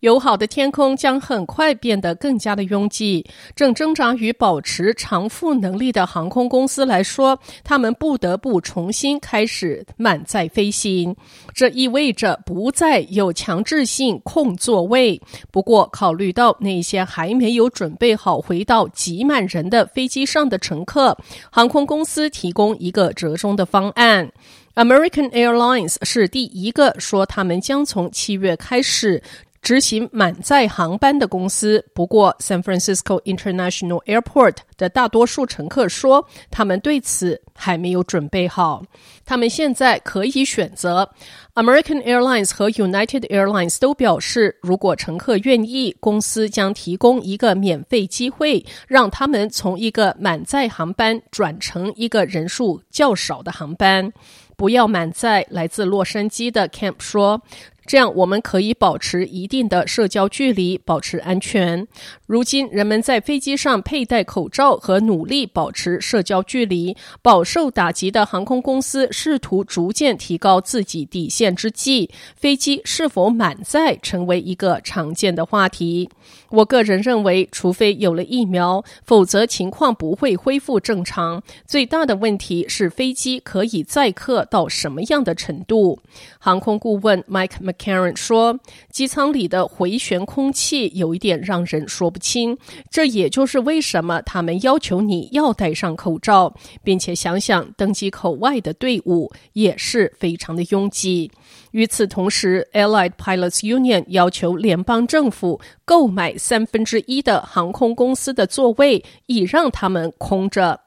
友好的天空将很快变得更加的拥挤。正挣扎于保持偿付能力的航空公司来说，他们不得不重新开始满载飞行。这意味着不再有强制性空座位。不过，考虑到那些还没有准备好回到挤满人的飞机上的乘客，航空公司提供一个折中的方案。American Airlines 是第一个说他们将从七月开始。执行满载航班的公司，不过 San Francisco International Airport 的大多数乘客说，他们对此还没有准备好。他们现在可以选择。American Airlines 和 United Airlines 都表示，如果乘客愿意，公司将提供一个免费机会，让他们从一个满载航班转成一个人数较少的航班。不要满载。来自洛杉矶的 Camp 说。这样，我们可以保持一定的社交距离，保持安全。如今，人们在飞机上佩戴口罩和努力保持社交距离。饱受打击的航空公司试图逐渐提高自己底线之际，飞机是否满载成为一个常见的话题。我个人认为，除非有了疫苗，否则情况不会恢复正常。最大的问题是飞机可以载客到什么样的程度？航空顾问 Mike Karen 说：“机舱里的回旋空气有一点让人说不。”清，这也就是为什么他们要求你要戴上口罩，并且想想登机口外的队伍也是非常的拥挤。与此同时，Allied Pilots Union 要求联邦政府购买三分之一的航空公司的座位，以让他们空着。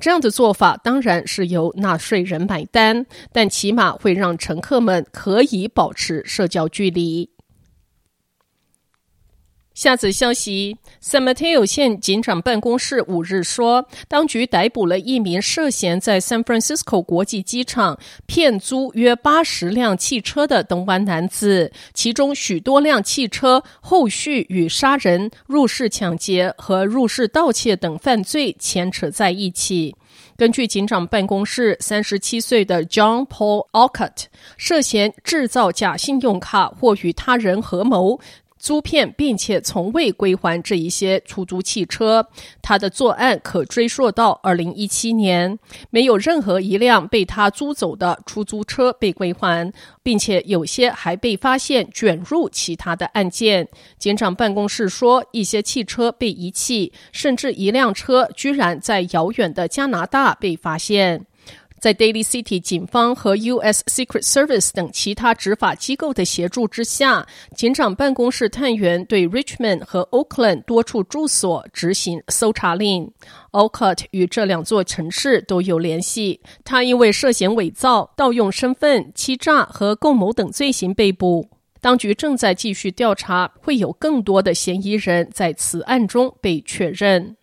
这样的做法当然是由纳税人买单，但起码会让乘客们可以保持社交距离。下次消息，San Mateo 县警长办公室五日说，当局逮捕了一名涉嫌在 San Francisco 国际机场骗租约八十辆汽车的东湾男子，其中许多辆汽车后续与杀人、入室抢劫和入室盗窃等犯罪牵扯在一起。根据警长办公室，三十七岁的 John Paul Alcott 涉嫌制造假信用卡或与他人合谋。租骗并且从未归还这一些出租汽车，他的作案可追溯到二零一七年，没有任何一辆被他租走的出租车被归还，并且有些还被发现卷入其他的案件。警长办公室说，一些汽车被遗弃，甚至一辆车居然在遥远的加拿大被发现。在 Daily City 警方和 U.S. Secret Service 等其他执法机构的协助之下，警长办公室探员对 Richmond 和 Oakland 多处住所执行搜查令。Alcott 与这两座城市都有联系，他因为涉嫌伪造、盗用身份、欺诈和共谋等罪行被捕。当局正在继续调查，会有更多的嫌疑人在此案中被确认。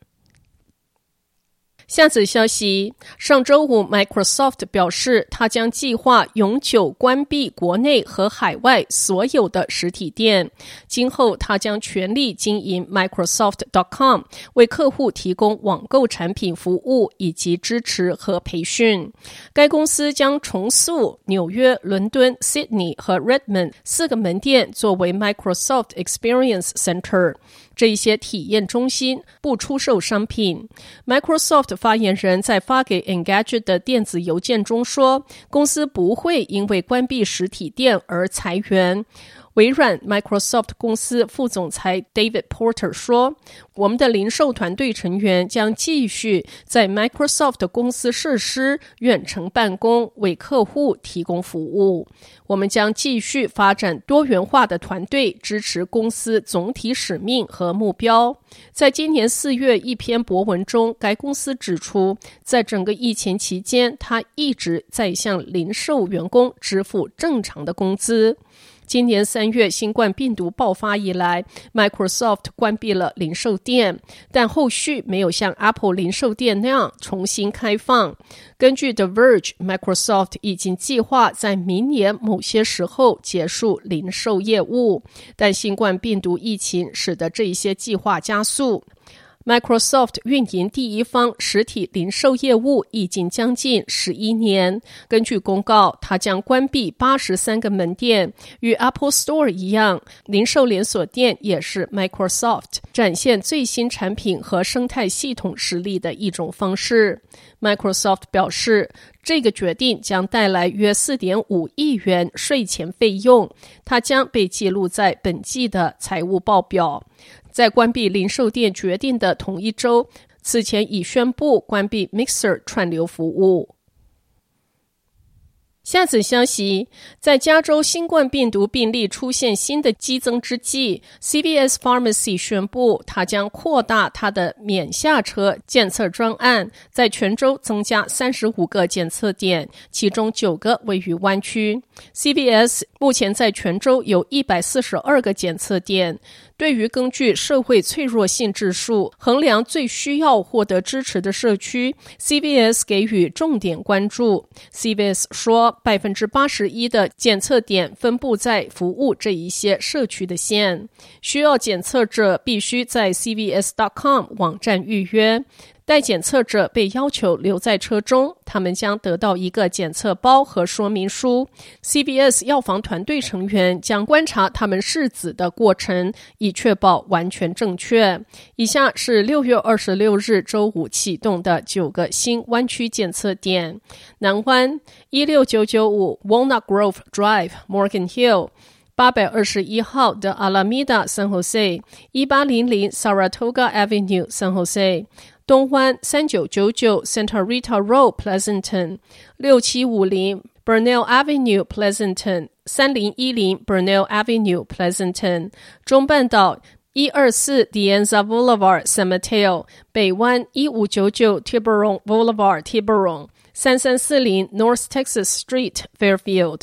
下次消息，上周五，Microsoft 表示，他将计划永久关闭国内和海外所有的实体店。今后，他将全力经营 Microsoft.com，为客户提供网购产品服务以及支持和培训。该公司将重塑纽约、伦敦、Sydney 和 Redmond 四个门店，作为 Microsoft Experience Center。这一些体验中心不出售商品。Microsoft 发言人在发给 Engadget 的电子邮件中说，公司不会因为关闭实体店而裁员。微软 Microsoft 公司副总裁 David Porter 说：“我们的零售团队成员将继续在 Microsoft 公司设施远程办公，为客户提供服务。我们将继续发展多元化的团队，支持公司总体使命和目标。”在今年四月一篇博文中，该公司指出，在整个疫情期间，他一直在向零售员工支付正常的工资。今年三月新冠病毒爆发以来，Microsoft 关闭了零售店，但后续没有像 Apple 零售店那样重新开放。根据 The Verge，Microsoft 已经计划在明年某些时候结束零售业务，但新冠病毒疫情使得这一些计划加速。Microsoft 运营第一方实体零售业务已经将近十一年。根据公告，它将关闭八十三个门店，与 Apple Store 一样，零售连锁店也是 Microsoft 展现最新产品和生态系统实力的一种方式。Microsoft 表示，这个决定将带来约四点五亿元税前费用，它将被记录在本季的财务报表。在关闭零售店决定的同一周，此前已宣布关闭 Mixer 串流服务。下次消息，在加州新冠病毒病例出现新的激增之际，CVS Pharmacy 宣布，它将扩大它的免下车检测专案，在全州增加三十五个检测点，其中九个位于湾区。CVS 目前在全州有一百四十二个检测点。对于根据社会脆弱性指数衡量最需要获得支持的社区，CVS 给予重点关注。CVS 说，百分之八十一的检测点分布在服务这一些社区的县，需要检测者必须在 CVS.com 网站预约。待检测者被要求留在车中，他们将得到一个检测包和说明书。CBS 药房团队成员将观察他们试纸的过程，以确保完全正确。以下是六月二十六日周五启动的九个新湾区检测点：南湾一六九九五 Walnut Grove Drive Morgan Hill，八百二十一号的 Alameda San Jose，一八零零 Saratoga Avenue San Jose。东湾三九九九 Santa Rita Road Pleasanton，六七五零 Burnell Avenue Pleasanton，三零一零 Burnell Avenue Pleasanton，中半岛一二四 De Anza Boulevard San Mateo，北湾一五九九 Tiburon Boulevard Tiburon，三三四零 North Texas Street Fairfield。